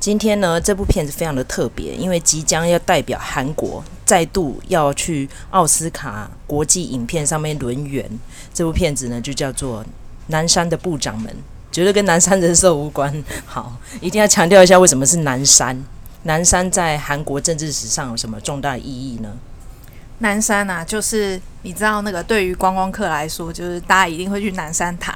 今天呢，这部片子非常的特别，因为即将要代表韩国再度要去奥斯卡国际影片上面轮圆。这部片子呢，就叫做《南山的部长们》，绝对跟南山人寿无关。好，一定要强调一下，为什么是南山？南山在韩国政治史上有什么重大意义呢？南山啊，就是你知道那个对于观光客来说，就是大家一定会去南山塔。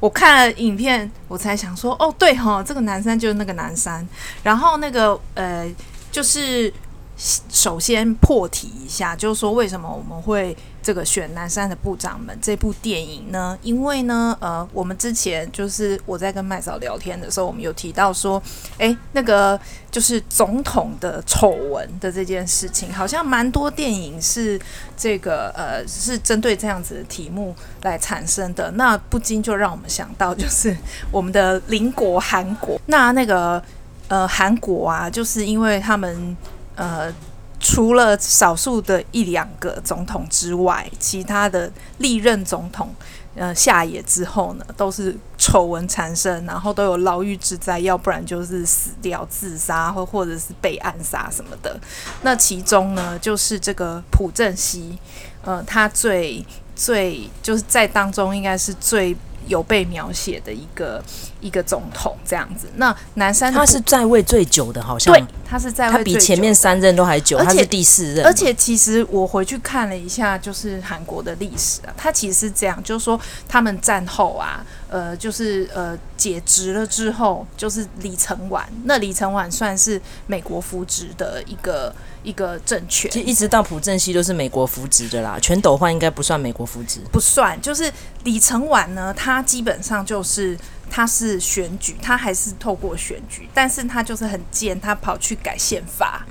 我看了影片，我才想说，哦，对哈，这个南山就是那个南山。然后那个呃，就是首先破题一下，就是说为什么我们会这个选《南山的部长们》这部电影呢？因为呢，呃，我们之前就是我在跟麦嫂聊天的时候，我们有提到说，诶，那个就是总统的丑闻的这件事情，好像蛮多电影是这个呃，是针对这样子的题目来产生的。那不禁就让我们想到，就是我们的邻国韩国。那那个呃，韩国啊，就是因为他们呃。除了少数的一两个总统之外，其他的历任总统，呃，下野之后呢，都是丑闻缠身，然后都有牢狱之灾，要不然就是死掉、自杀，或或者是被暗杀什么的。那其中呢，就是这个朴正熙，呃，他最最就是在当中应该是最。有被描写的一个一个总统这样子，那南山他是在位最久的，好像对，他是在位，他比前面三任都还久，他是第四任。而且其实我回去看了一下，就是韩国的历史啊，他其实是这样，就是说他们战后啊，呃，就是呃解职了之后，就是李承晚，那李承晚算是美国扶植的一个。一个政权，其实一直到朴正熙都是美国扶植的啦。全斗焕应该不算美国扶植，不算。就是李承晚呢，他基本上就是他是选举，他还是透过选举，但是他就是很贱，他跑去改宪法。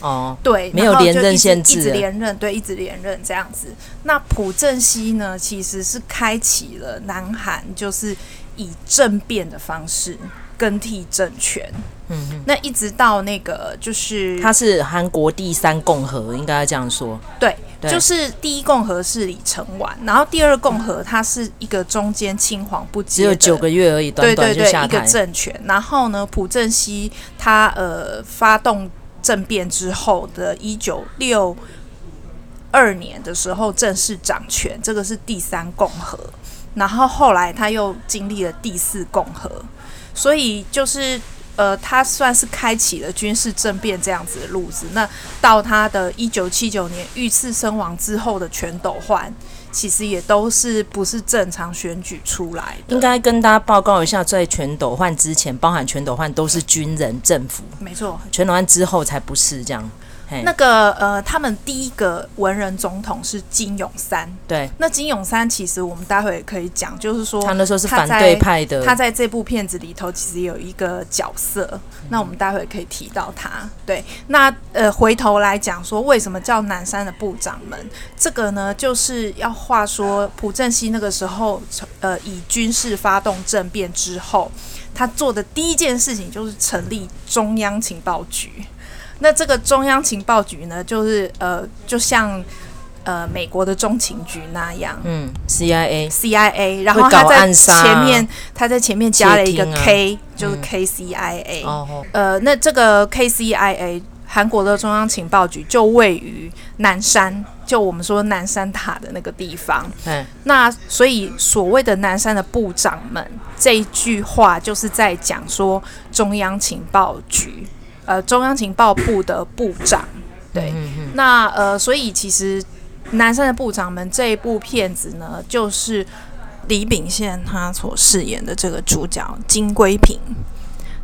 哦，对，没有连任限制，一直连任，对，一直连任这样子。那朴正熙呢，其实是开启了南韩，就是以政变的方式更替政权。嗯哼，那一直到那个就是，他是韩国第三共和，应该要这样说。对，对，就是第一共和是李承晚，然后第二共和他是一个中间青黄不接，只有九个月而已，短短就下台。对对对，一个政权。然后呢，朴正熙他呃发动政变之后的一九六二年的时候正式掌权，这个是第三共和。然后后来他又经历了第四共和，所以就是。呃，他算是开启了军事政变这样子的路子。那到他的一九七九年遇刺身亡之后的全斗焕，其实也都是不是正常选举出来的。应该跟大家报告一下，在全斗焕之前，包含全斗焕都是军人政府，没错。全斗焕之后才不是这样。那个呃，他们第一个文人总统是金永三。对，那金永三其实我们待会可以讲，就是说他那时候是反对派的。他在这部片子里头其实有一个角色，嗯、那我们待会可以提到他。对，那呃，回头来讲说，为什么叫南山的部长们？这个呢，就是要话说朴正熙那个时候，呃，以军事发动政变之后，他做的第一件事情就是成立中央情报局。那这个中央情报局呢，就是呃，就像呃美国的中情局那样，嗯，CIA，CIA，然后他在前面，他在前面加了一个 K，就是 KCIA，哦，呃，那这个 KCIA 韩国的中央情报局就位于南山，就我们说南山塔的那个地方，嗯，那所以所谓的南山的部长们这一句话，就是在讲说中央情报局。呃，中央情报部的部长，对，嗯、那呃，所以其实南山的部长们这一部片子呢，就是李秉宪他所饰演的这个主角金圭平，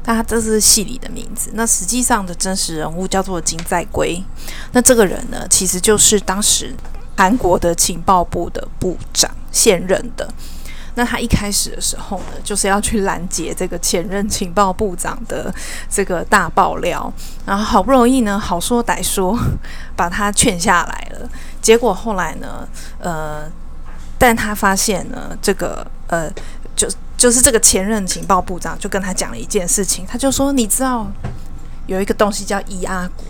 他这是戏里的名字。那实际上的真实人物叫做金在圭。那这个人呢，其实就是当时韩国的情报部的部长，现任的。那他一开始的时候呢，就是要去拦截这个前任情报部长的这个大爆料，然后好不容易呢，好说歹说把他劝下来了。结果后来呢，呃，但他发现呢，这个呃，就就是这个前任情报部长就跟他讲了一件事情，他就说：“你知道有一个东西叫伊阿古。”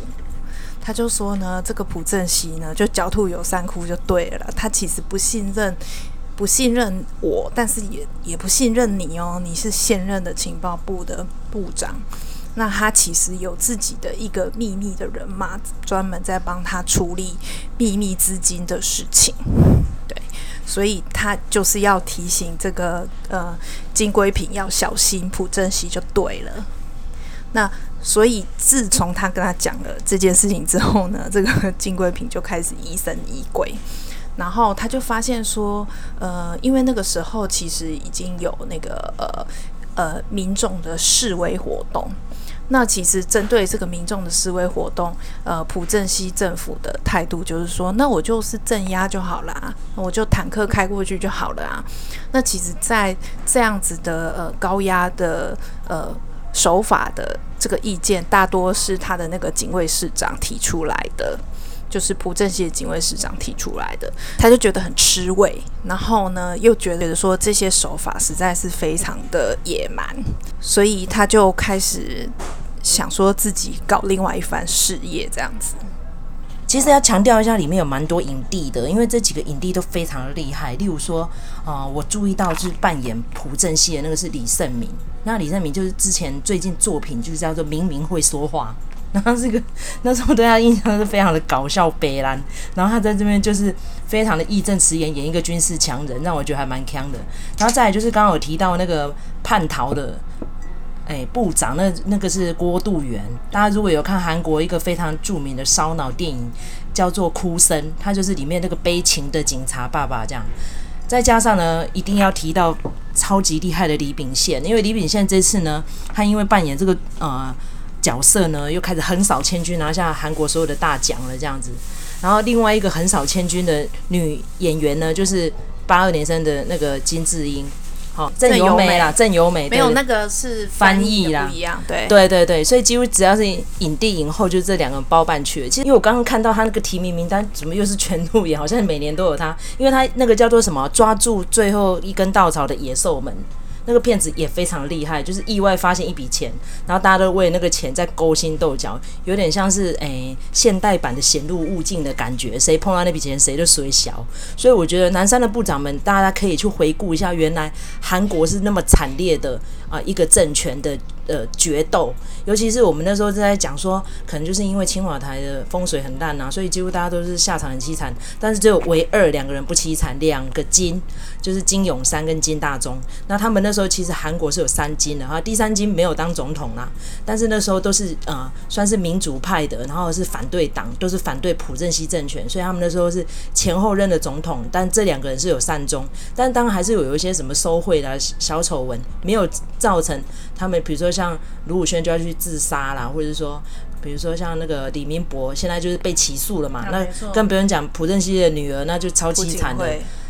他就说呢，这个朴正熙呢，就狡兔有三窟就对了，他其实不信任。不信任我，但是也也不信任你哦。你是现任的情报部的部长，那他其实有自己的一个秘密的人马，专门在帮他处理秘密资金的事情。对，所以他就是要提醒这个呃金龟平要小心朴正熙就对了。那所以自从他跟他讲了这件事情之后呢，这个金龟平就开始疑神疑鬼。然后他就发现说，呃，因为那个时候其实已经有那个呃呃民众的示威活动。那其实针对这个民众的示威活动，呃，朴正熙政府的态度就是说，那我就是镇压就好了，我就坦克开过去就好了啊。那其实，在这样子的呃高压的呃手法的这个意见，大多是他的那个警卫室长提出来的。就是朴正熙的警卫室长提出来的，他就觉得很吃味，然后呢，又觉得说这些手法实在是非常的野蛮，所以他就开始想说自己搞另外一番事业这样子。其实要强调一下，里面有蛮多影帝的，因为这几个影帝都非常的厉害。例如说，啊、我注意到就是扮演朴正熙的那个是李胜民，那李胜民就是之前最近作品就是叫做《明明会说话》。然后这个那时候对他印象是非常的搞笑悲蓝，然后他在这边就是非常的义正辞严演一个军事强人，让我觉得还蛮强的。然后再来就是刚刚有提到那个叛逃的哎部长，那那个是郭度元。大家如果有看韩国一个非常著名的烧脑电影叫做《哭声》，他就是里面那个悲情的警察爸爸这样。再加上呢，一定要提到超级厉害的李秉宪，因为李秉宪这次呢，他因为扮演这个呃。角色呢，又开始横扫千军，拿下韩国所有的大奖了，这样子。然后另外一个横扫千军的女演员呢，就是八二年生的那个金智英，好郑有美啦，郑有美，没有那个是翻译啦，不一样，对对对对，所以几乎只要是影帝影后，就这两个包办去了。其实因为我刚刚看到他那个提名名单，怎么又是全路演？好像每年都有他，因为他那个叫做什么，抓住最后一根稻草的野兽们。那个骗子也非常厉害，就是意外发现一笔钱，然后大家都为那个钱在勾心斗角，有点像是诶、现代版的显露物镜的感觉，谁碰到那笔钱谁就谁小。所以我觉得南山的部长们，大家可以去回顾一下，原来韩国是那么惨烈的啊、一个政权的。呃决斗，尤其是我们那时候正在讲说，可能就是因为青瓦台的风水很烂呐，所以几乎大家都是下场很凄惨。但是只有唯二两个人不凄惨，两个金就是金永三跟金大中。那他们那时候其实韩国是有三金的哈，第三金没有当总统啦，但是那时候都是呃算是民主派的，然后是反对党，都是反对朴正熙政权，所以他们那时候是前后任的总统。但这两个人是有善终，但当然还是有有一些什么收贿的小丑闻，没有造成他们，比如说像。卢武铉就要去自杀啦，或者是说，比如说像那个李明博，现在就是被起诉了嘛。那更不用讲朴正熙的女儿，那就超凄惨的。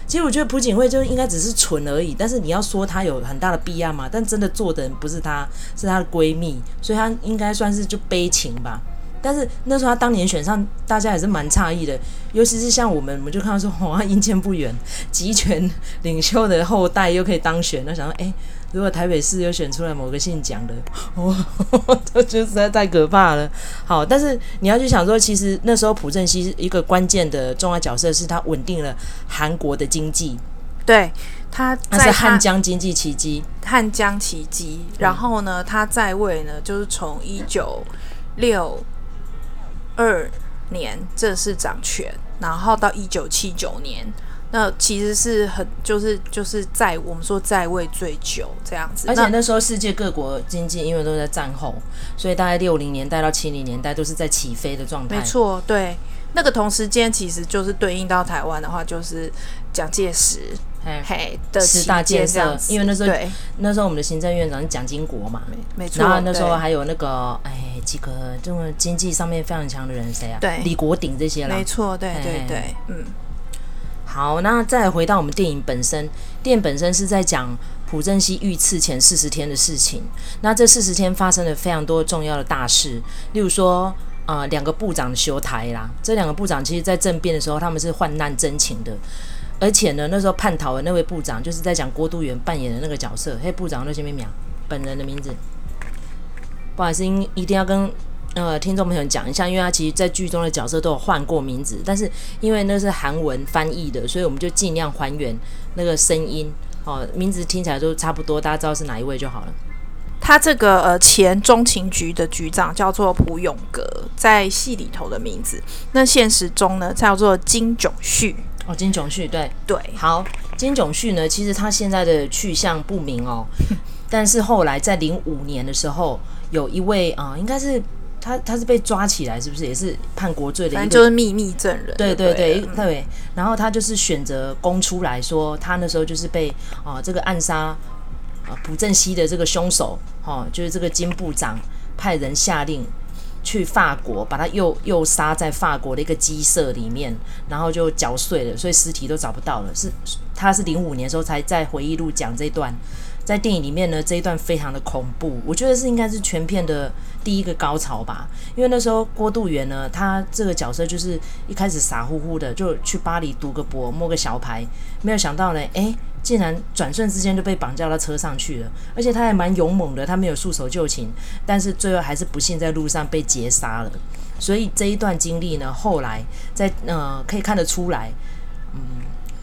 其实我觉得朴槿惠就应该只是蠢而已，但是你要说她有很大的必要嘛？但真的做的人不是她，是她的闺蜜，所以她应该算是就悲情吧。但是那时候她当年选上，大家也是蛮诧异的，尤其是像我们，我们就看到说哇，阴间不远，集权领袖的后代又可以当选，那想说哎。欸如果台北市又选出来某个姓蒋的，我 都觉得实在太可怕了。好，但是你要去想说，其实那时候朴正熙一个关键的重要角色是他稳定了韩国的经济，对，他在他是汉江经济奇迹，汉江奇迹。然后呢，他在位呢，就是从一九六二年正式掌权，然后到一九七九年。那其实是很就是就是在我们说在位最久这样子，而且那时候世界各国经济因为都在战后，所以大概六零年代到七零年代都是在起飞的状态。没错，对，那个同时间其实就是对应到台湾的话，就是蒋介石嘿，嘿的十大建设，因为那时候对。那时候我们的行政院长是蒋经国嘛，没错，然后那时候还有那个哎几个这种经济上面非常强的人谁啊？对，李国鼎这些啦，没错，对对对，对，嗯。好，那再回到我们电影本身，电影本身是在讲朴正熙遇刺前四十天的事情。那这四十天发生了非常多重要的大事，例如说，呃，两个部长的修台啦，这两个部长其实在政变的时候他们是患难真情的，而且呢，那时候叛逃的那位部长就是在讲郭度元扮演的那个角色，嘿，部长那些名名，本人的名字，不好意思，一定要跟。呃，听众朋友讲一下，因为他其实，在剧中的角色都有换过名字，但是因为那是韩文翻译的，所以我们就尽量还原那个声音。哦，名字听起来都差不多，大家知道是哪一位就好了。他这个呃前中情局的局长叫做朴永格，在戏里头的名字。那现实中呢叫做金炯旭。哦，金炯旭，对对。好，金炯旭呢，其实他现在的去向不明哦。但是后来在零五年的时候，有一位啊、呃，应该是。他他是被抓起来，是不是也是判国罪的？反正就是秘密证人。对对对对，然后他就是选择供出来说，他那时候就是被啊、呃、这个暗杀啊朴正熙的这个凶手，哈、哦，就是这个金部长派人下令去法国把他又又杀在法国的一个鸡舍里面，然后就绞碎了，所以尸体都找不到了。是他是零五年的时候才在回忆录讲这段。在电影里面呢，这一段非常的恐怖，我觉得是应该是全片的第一个高潮吧。因为那时候郭度元呢，他这个角色就是一开始傻乎乎的就去巴黎赌个博，摸个小牌，没有想到呢，诶，竟然转瞬之间就被绑架到车上去了。而且他还蛮勇猛的，他没有束手就擒，但是最后还是不幸在路上被劫杀了。所以这一段经历呢，后来在呃可以看得出来，嗯。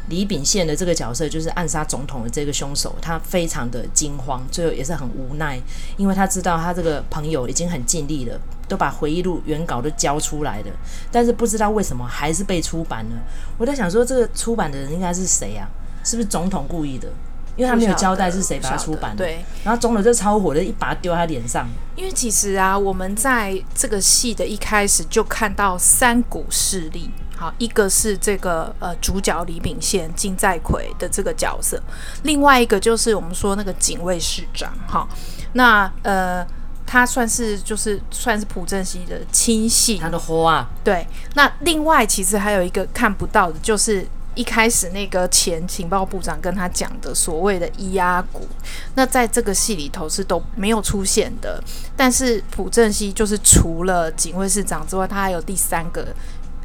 李秉宪的这个角色就是暗杀总统的这个凶手，他非常的惊慌，最后也是很无奈，因为他知道他这个朋友已经很尽力了，都把回忆录原稿都交出来了，但是不知道为什么还是被出版了。我在想说，这个出版的人应该是谁啊？是不是总统故意的？因为他没有交代是谁把他出版的。对，然后总统就超火的一把他丢他脸上。因为其实啊，我们在这个戏的一开始就看到三股势力。好，一个是这个呃主角李秉宪、金在奎的这个角色，另外一个就是我们说那个警卫室长，哈，那呃他算是就是算是朴正熙的亲信，他的花啊，对。那另外其实还有一个看不到的，就是一开始那个前情报部长跟他讲的所谓的伊阿古，那在这个戏里头是都没有出现的。但是朴正熙就是除了警卫室长之外，他还有第三个。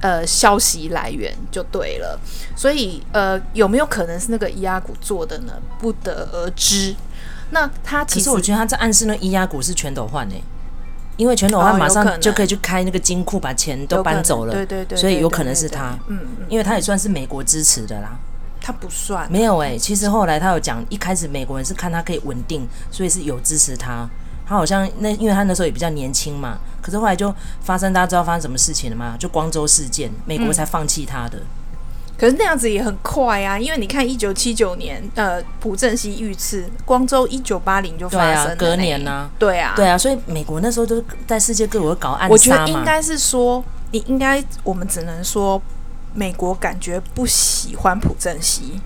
呃，消息来源就对了，所以呃，有没有可能是那个伊阿古做的呢？不得而知。那他其实我觉得他在暗示那伊阿古是全斗焕呢，因为全斗焕马上就可以去开那个金库，把钱都搬走了，对对对，所以有可能是他。嗯嗯，因为他也算是美国支持的啦。他不算，没有哎、欸，其实后来他有讲，一开始美国人是看他可以稳定，所以是有支持他。他好像那，因为他那时候也比较年轻嘛，可是后来就发生，大家知道发生什么事情了吗？就光州事件，美国才放弃他的。嗯。可是那样子也很快啊，因为你看一九七九年，呃，朴正熙遇刺，光州一九八零就发生了，对啊，隔年呢，啊，对啊，对啊，所以美国那时候就是在世界各国搞暗杀嘛。我觉得应该是说，你应该，我们只能说，美国感觉不喜欢朴正熙。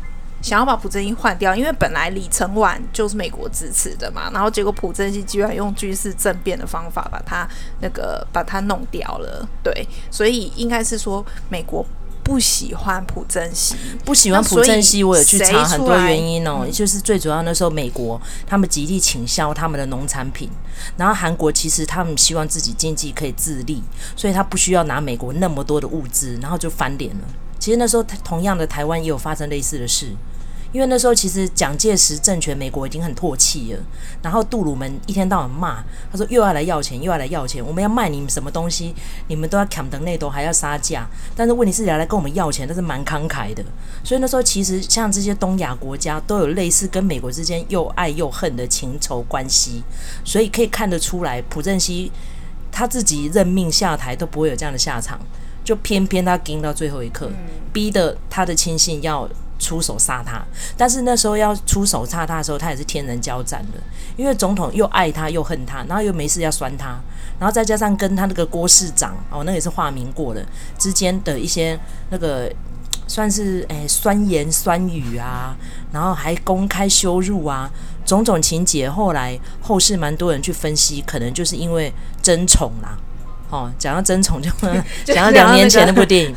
想要把朴正熙换掉，因为本来李承晚就是美国支持的嘛，然后结果朴正熙居然用军事政变的方法把他那个把他弄掉了，对，所以应该是说美国不喜欢朴正熙，不喜欢朴正熙，我有去查很多原因哦，就是最主要那时候美国他们极力倾销他们的农产品，然后韩国其实他们希望自己经济可以自立，所以他不需要拿美国那么多的物资，然后就翻脸了。其实那时候同样的台湾也有发生类似的事。因为那时候其实蒋介石政权，美国已经很唾弃了。然后杜鲁门一天到晚骂，他说又要来要钱，又要来要钱。我们要卖你们什么东西，你们都要砍得内斗，还要杀价。但是问题是，来来跟我们要钱，但是蛮慷慨的。所以那时候其实像这些东亚国家都有类似跟美国之间又爱又恨的情仇关系。所以可以看得出来，朴正熙他自己任命下台都不会有这样的下场，就偏偏他盯到最后一刻，逼得他的亲信要。出手杀他，但是那时候要出手杀他的时候，他也是天人交战的，因为总统又爱他又恨他，然后又没事要酸他，然后再加上跟他那个郭市长哦，那也是化名过的之间的一些那个算是诶、酸言酸语啊，然后还公开羞辱啊，种种情节，后来后世蛮多人去分析，可能就是因为争宠啦。哦，讲到争宠就 讲到两年前那部电影，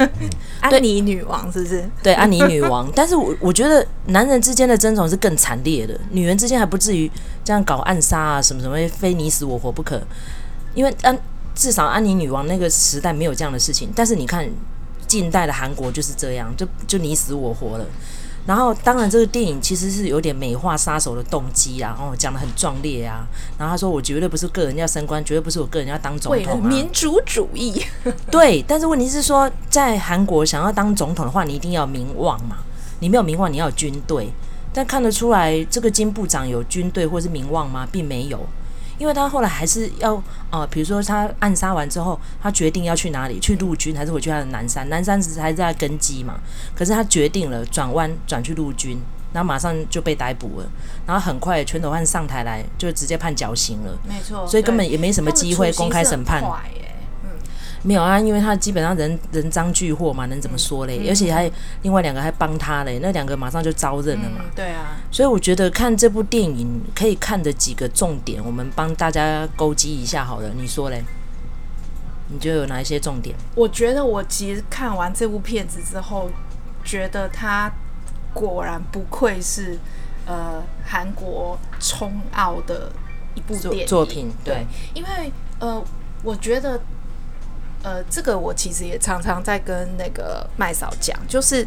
安妮女王是不是？对，安妮女王。但是我我觉得男人之间的争宠是更惨烈的，女人之间还不至于这样搞暗杀啊，什么什么，非你死我活不可。因为安至少安妮女王那个时代没有这样的事情，但是你看近代的韩国就是这样，就就你死我活了。然后，当然，这个电影其实是有点美化杀手的动机啊，然后讲的很壮烈啊。然后他说：“我绝对不是个人要升官，绝对不是我个人要当总统啊。”民主主义。对，但是问题是说，在韩国想要当总统的话，你一定要名望嘛。你没有名望，你要有军队。但看得出来，这个金部长有军队或是名望吗？并没有，因为他后来还是要啊、呃，比如说他暗杀完之后，他决定要去哪里？去陆军还是回去他的南山？南山只是还在根基嘛。可是他决定了转弯转去陆军，然后马上就被逮捕了，然后很快全斗焕上台来就直接判绞刑了。没错，所以根本也没什么机会公开审判。没有啊，因为他基本上人人赃俱获嘛，能怎么说嘞？嗯、而且还另外两个还帮他嘞，那两个马上就招认了嘛。嗯、对啊，所以我觉得看这部电影可以看的几个重点，我们帮大家勾稽一下好了。你说嘞？你觉得有哪一些重点？我觉得我其实看完这部片子之后，觉得他果然不愧是呃韩国冲奥的一部电影作品。对，对，因为呃，我觉得。呃，这个我其实也常常在跟那个麦嫂讲，就是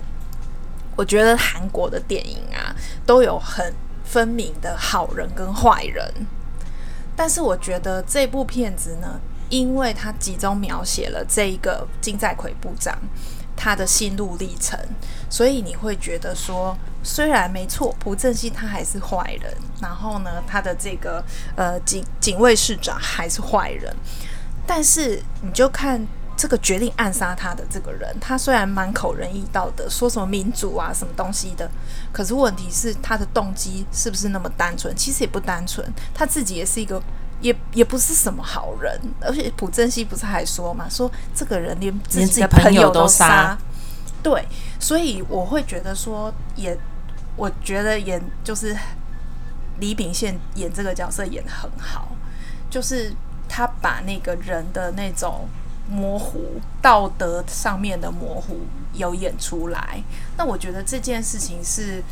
我觉得韩国的电影啊，都有很分明的好人跟坏人，但是我觉得这部片子呢，因为它集中描写了这一个金在奎部长他的心路历程，所以你会觉得说，虽然没错，朴正熙他还是坏人，然后呢，他的这个呃警警卫室长还是坏人。但是你就看这个决定暗杀他的这个人，他虽然满口仁义道德，说什么民主啊什么东西的，可是问题是他的动机是不是那么单纯？其实也不单纯，他自己也是一个，也也不是什么好人。而且朴正熙不是还说嘛，说这个人连自己的朋友都杀，对，所以我会觉得说，也我觉得演就是李秉宪演这个角色演得很好，就是。他把那个人的那种模糊、道德上面的模糊有演出来，那我觉得这件事情是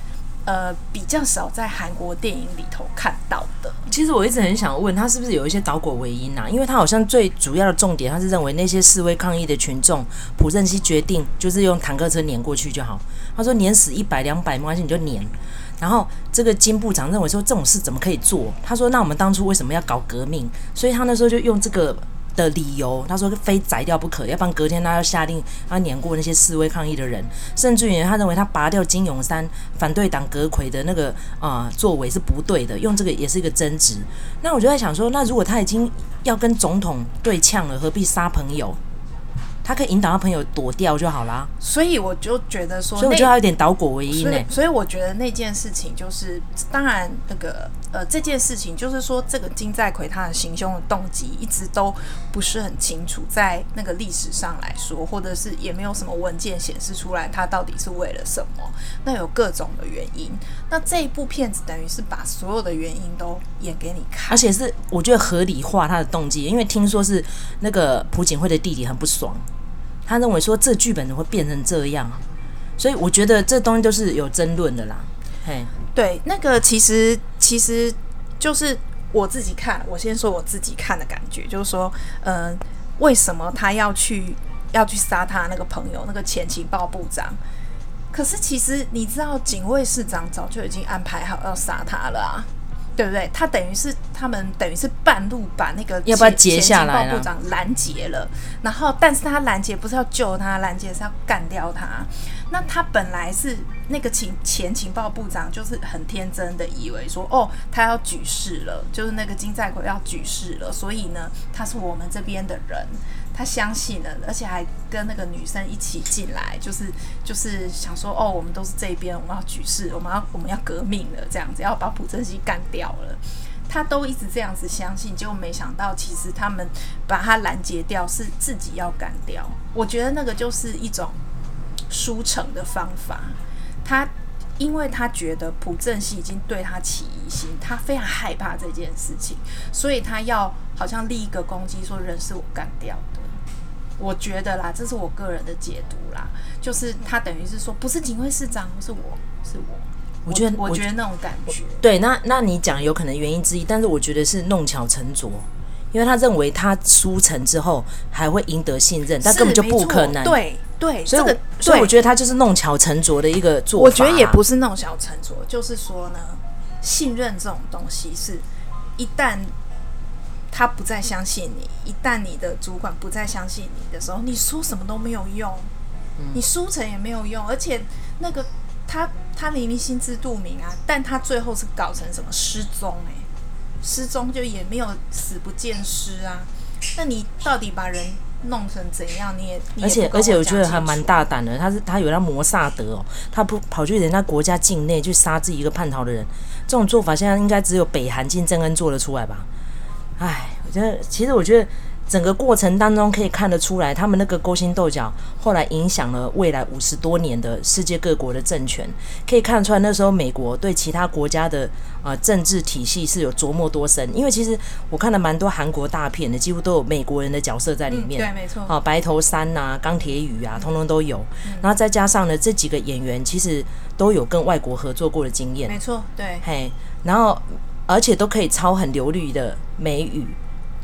呃比较少在韩国电影里头看到的。其实我一直很想问他，是不是有一些导果为因啊？因为他好像最主要的重点，他是认为那些示威抗议的群众，朴正熙决定就是用坦克车碾过去就好。他说碾死一百两百没关系，你就碾。然后这个金部长认为说，这种事怎么可以做？他说，那我们当初为什么要搞革命？所以他那时候就用这个的理由，他说非宰掉不可，要不然隔天他要下令他碾过那些示威抗议的人，甚至于他认为他拔掉金泳山反对党阁揆的那个啊、作为是不对的，用这个也是一个争执。那我就在想说，那如果他已经要跟总统对呛了，何必杀朋友？他可以引导他朋友躲掉就好啦，所以我就觉得说，所以我觉得他有点倒果为因呢。所以我觉得那件事情就是，当然那个呃，这件事情就是说，这个金在奎他的行凶的动机一直都不是很清楚，在那个历史上来说，或者是也没有什么文件显示出来他到底是为了什么。那有各种的原因。那这一部片子等于是把所有的原因都演给你看，而且是我觉得合理化他的动机，因为听说是那个朴槿惠的弟弟很不爽。他认为说，这剧本怎么会变成这样？所以我觉得这东西都是有争论的啦。嘿，对，那个其实其实就是我自己看，我先说我自己看的感觉，就是说，嗯、为什么他要去要去杀他那个朋友，那个前情报部长？可是其实你知道，警卫室长早就已经安排好要杀他了啊。对不对？他等于是他们等于是半路把那个要不要截下来情报部长拦截了，然后但是他拦截不是要救他，拦截是要干掉他。那他本来是那个情前情报部长，就是很天真的以为说，哦，他要举事了，就是那个金在奎要举事了，所以呢，他是我们这边的人。他相信了，而且还跟那个女生一起进来，就是就是想说，哦，我们都是这边，我们要举事，我们要我们要革命了，这样子要把朴正熙干掉了。他都一直这样子相信，结果没想到，其实他们把他拦截掉是自己要干掉。我觉得那个就是一种输成的方法。他因为他觉得朴正熙已经对他起疑心，他非常害怕这件事情，所以他要好像立一个攻击，说人是我干掉的。我觉得啦，这是我个人的解读啦，就是他等于是说，不是警卫室长，是我是我，我觉得我，我觉得那种感觉，对，那那你讲有可能原因之一，但是我觉得是弄巧成拙，因为他认为他输成之后还会赢得信任，但根本就不可能，对对，所以、这个、所以我觉得他就是弄巧成拙的一个做法、啊。我觉得也不是弄巧成拙，就是说呢，信任这种东西是一旦。他不再相信你，一旦你的主管不再相信你的时候，你说什么都没有用，你输成也没有用，而且那个他他明明心知肚明啊，但他最后是搞成什么失踪？哎，失踪就也没有死不见尸啊。那你到底把人弄成怎样？你也，你也而且而且我觉得还蛮大胆的，他是他有那摩萨德哦，他不跑去人家国家境内去杀自己一个叛逃的人，这种做法现在应该只有北韩金正恩做得出来吧？哎，我觉得其实我觉得。整个过程当中可以看得出来，他们那个勾心斗角，后来影响了未来五十多年的世界各国的政权。可以看得出来，那时候美国对其他国家的呃政治体系是有琢磨多深。因为其实我看了蛮多韩国大片的，几乎都有美国人的角色在里面。嗯、对，没错。啊，白头山呐、啊，钢铁雨啊，通通都有。然后再加上呢，这几个演员其实都有跟外国合作过的经验。没错，对。嘿，然后而且都可以操很流利的美语。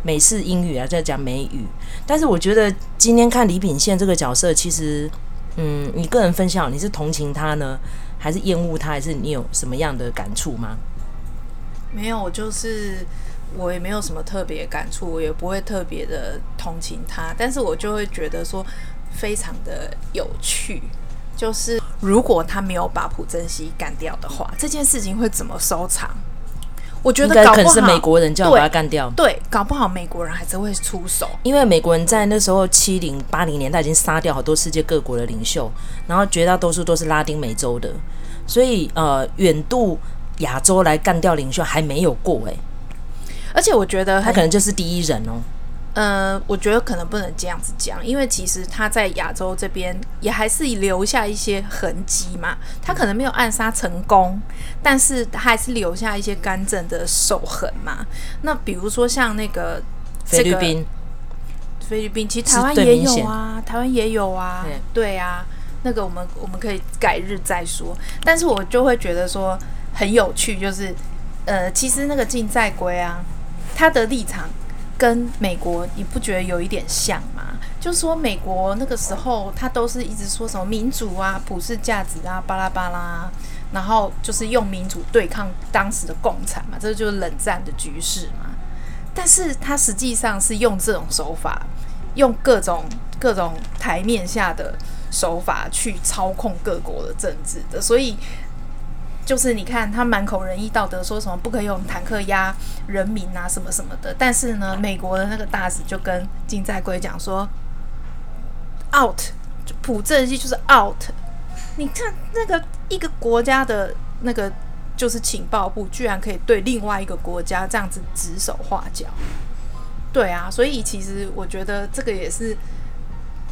美式英语啊，在讲美语，但是我觉得今天看李秉宪这个角色，其实，嗯，你个人分享，你是同情他呢，还是厌恶他，还是你有什么样的感触吗？没有，就是我也没有什么特别感触，我也不会特别的同情他，但是我就会觉得说非常的有趣，就是如果他没有把朴正熙干掉的话，这件事情会怎么收场？我觉得搞不好可能是美国人就要把他干掉，对，对，搞不好美国人还是会出手，因为美国人在那时候七零八零年代已经杀掉好多世界各国的领袖，然后绝大多数都是拉丁美洲的，所以呃，远渡亚洲来干掉领袖还没有过哎，而且我觉得他可能就是第一人哦。呃，我觉得可能不能这样子讲，因为其实他在亚洲这边也还是留下一些痕迹嘛。他可能没有暗杀成功，但是他还是留下一些干政的手痕嘛。那比如说像那个菲律宾，菲律宾其实台湾也有啊，台湾也有啊，对，啊。那个我们我们可以改日再说。但是我就会觉得说很有趣，就是呃，其实那个近在龟啊，他的立场。跟美国，你不觉得有一点像吗？就是说，美国那个时候，他都是一直说什么民主啊、普世价值啊、巴拉巴拉，然后就是用民主对抗当时的共产嘛，这就是冷战的局势嘛。但是他实际上是用这种手法，用各种各种台面下的手法去操控各国的政治的，所以。就是你看他满口仁义道德，说什么不可以用坦克压人民啊，什么什么的。但是呢，美国的那个大使就跟金在圭讲说，out，朴正熙就是 out。你看那个一个国家的那个就是情报部，居然可以对另外一个国家这样子指手画脚。对啊，所以其实我觉得这个也是。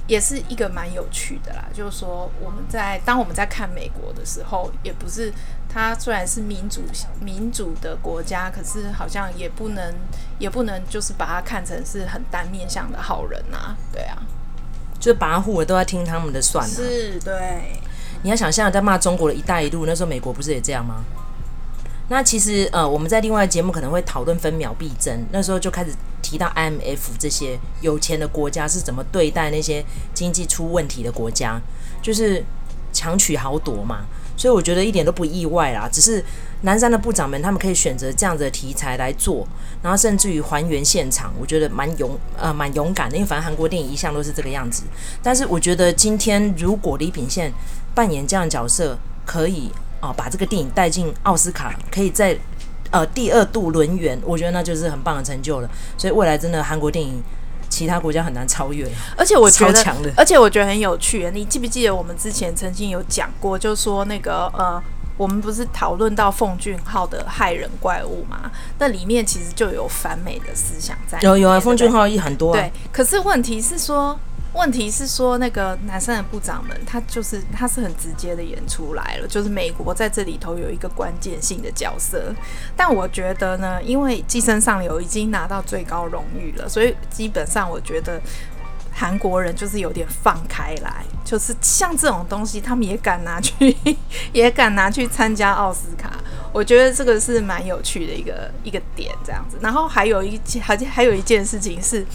也是一个蛮有趣的啦，就是说我们在当我们在看美国的时候，也不是它虽然是民主民主的国家，可是好像也不能也不能就是把它看成是很单面向的好人啊，对啊，就是跋扈的都要听他们的算啊，是，对。你要想象在骂中国的一带一路，那时候美国不是也这样吗？那其实呃，我们在另外节目可能会讨论分秒必争，那时候就开始提到 IMF 这些有钱的国家是怎么对待那些经济出问题的国家，就是强取豪夺嘛。所以我觉得一点都不意外啦，只是南山的部长们他们可以选择这样的题材来做，然后甚至于还原现场，我觉得蛮勇呃蛮勇敢的，因为反正韩国电影一向都是这个样子。但是我觉得今天如果李秉宪扮演这样的角色，可以。哦，把这个电影带进奥斯卡，可以在呃第二度轮圆，我觉得那就是很棒的成就了。所以未来真的韩国电影，其他国家很难超越。而且我觉得，而且我觉得很有趣。你记不记得我们之前曾经有讲过，就是说那个呃，我们不是讨论到奉俊昊的害人怪物嘛？那里面其实就有反美的思想在。有有啊，奉俊昊也很多啊。对，可是问题是说。问题是说，那个男生的部长们，他就是他是很直接的演出来了，就是美国在这里头有一个关键性的角色。但我觉得呢，因为《寄生上流》已经拿到最高荣誉了，所以基本上我觉得韩国人就是有点放开来，就是像这种东西，他们也敢拿去，也敢拿去参加奥斯卡。我觉得这个是蛮有趣的一个一个点，这样子。然后还有一件，还还有一件事情是，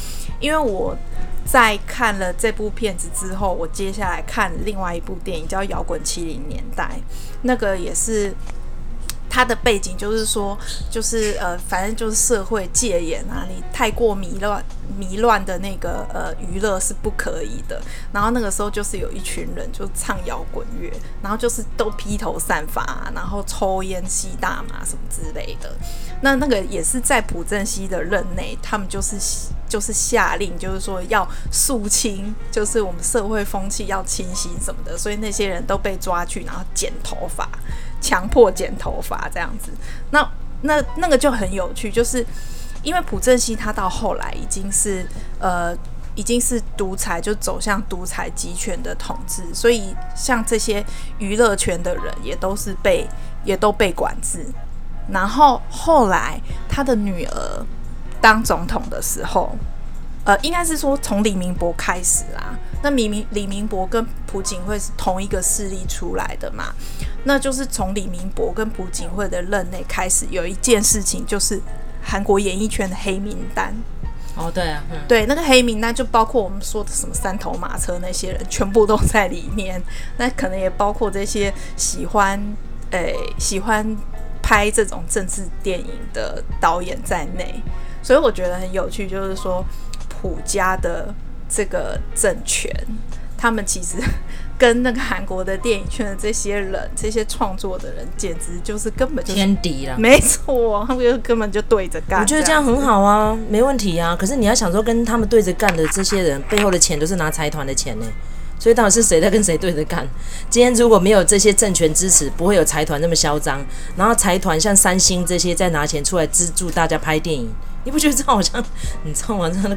因为我。在看了这部片子之后，我接下来看另外一部电影叫《摇滚七零年代》，那个也是他的背景就是说，就是呃，反正就是社会戒严啊，你太过迷乱迷乱的那个呃娱乐是不可以的。然后那个时候就是有一群人就唱摇滚乐，然后就是都披头散发，然后抽烟吸大麻什么之类的。那那个也是在朴正熙的任内，他们就是就是下令，就是说要肃清，就是我们社会风气要清新什么的。所以那些人都被抓去，然后剪头发。强迫剪头发这样子，那那那个就很有趣，就是因为朴正熙他到后来已经是呃已经是独裁，就走向独裁集权的统治，所以像这些娱乐圈的人也都是被也都被管制。然后后来他的女儿当总统的时候，呃，应该是说从李明博开始啦。那李明李明博跟朴槿惠是同一个势力出来的嘛？那就是从李明博跟朴槿惠的任内开始，有一件事情就是韩国演艺圈的黑名单。哦，对啊，嗯、对，那个黑名单就包括我们说的什么三头马车那些人，全部都在里面。那可能也包括这些喜欢诶、欸、喜欢拍这种政治电影的导演在内。所以我觉得很有趣，就是说朴家的这个政权，他们其实。跟那个韩国的电影圈的这些人，这些创作的人，简直就是根本就天敌了。没错，他们就根本就对着干。我觉得这样很好啊，没问题啊。可是你要想说，跟他们对着干的这些人背后的钱都是拿财团的钱呢，所以到底是谁在跟谁对着干？今天如果没有这些政权支持，不会有财团那么嚣张。然后财团像三星这些在拿钱出来资助大家拍电影，你不觉得这好像你知道吗？这样的，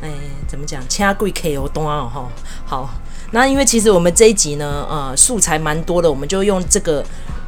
哎，怎么讲？掐贵 K O 东啊，哈，好。那因为其实我们这一集呢，呃，素材蛮多的，我们就用这个。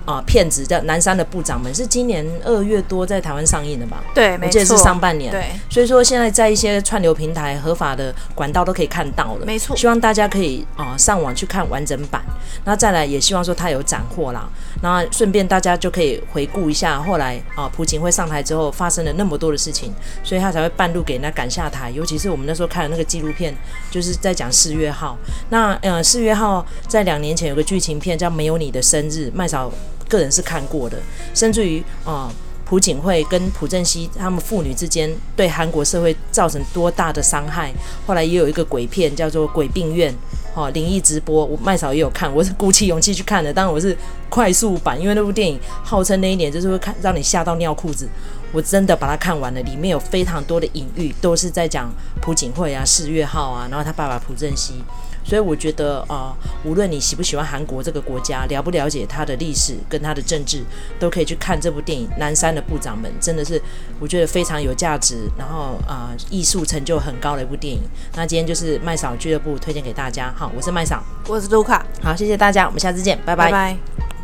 啊，骗子叫《南山的部长们》是今年二月多在台湾上映的吧？对，我记得是上半年。对，所以说现在在一些串流平台合法的管道都可以看到了。没错，希望大家可以啊、呃、上网去看完整版。那再来也希望说他有斩获啦。那顺便大家就可以回顾一下后来啊，朴槿惠上台之后发生了那么多的事情，所以他才会半路给人家赶下台。尤其是我们那时候看的那个纪录片，就是在讲四月号。那呃，四月号在两年前有个剧情片叫《没有你的生日》，麦嫂。个人是看过的，甚至于啊，朴槿惠跟朴正熙他们父女之间对韩国社会造成多大的伤害。后来也有一个鬼片叫做《鬼病院》，哦，灵异直播，我麦嫂也有看，我是鼓起勇气去看的，当然我是快速版，因为那部电影号称那一年就是会看让你吓到尿裤子，我真的把它看完了，里面有非常多的隐喻，都是在讲朴槿惠啊、四月号啊，然后他爸爸朴正熙。所以我觉得啊、呃，无论你喜不喜欢韩国这个国家，了不了解它的历史跟它的政治，都可以去看这部电影《南山的部长们》，真的是我觉得非常有价值，然后啊，呃、艺术成就很高的一部电影。那今天就是麦嫂俱乐部推荐给大家，好，我是麦嫂，我是卢卡，好，谢谢大家，我们下次见，拜拜。拜拜。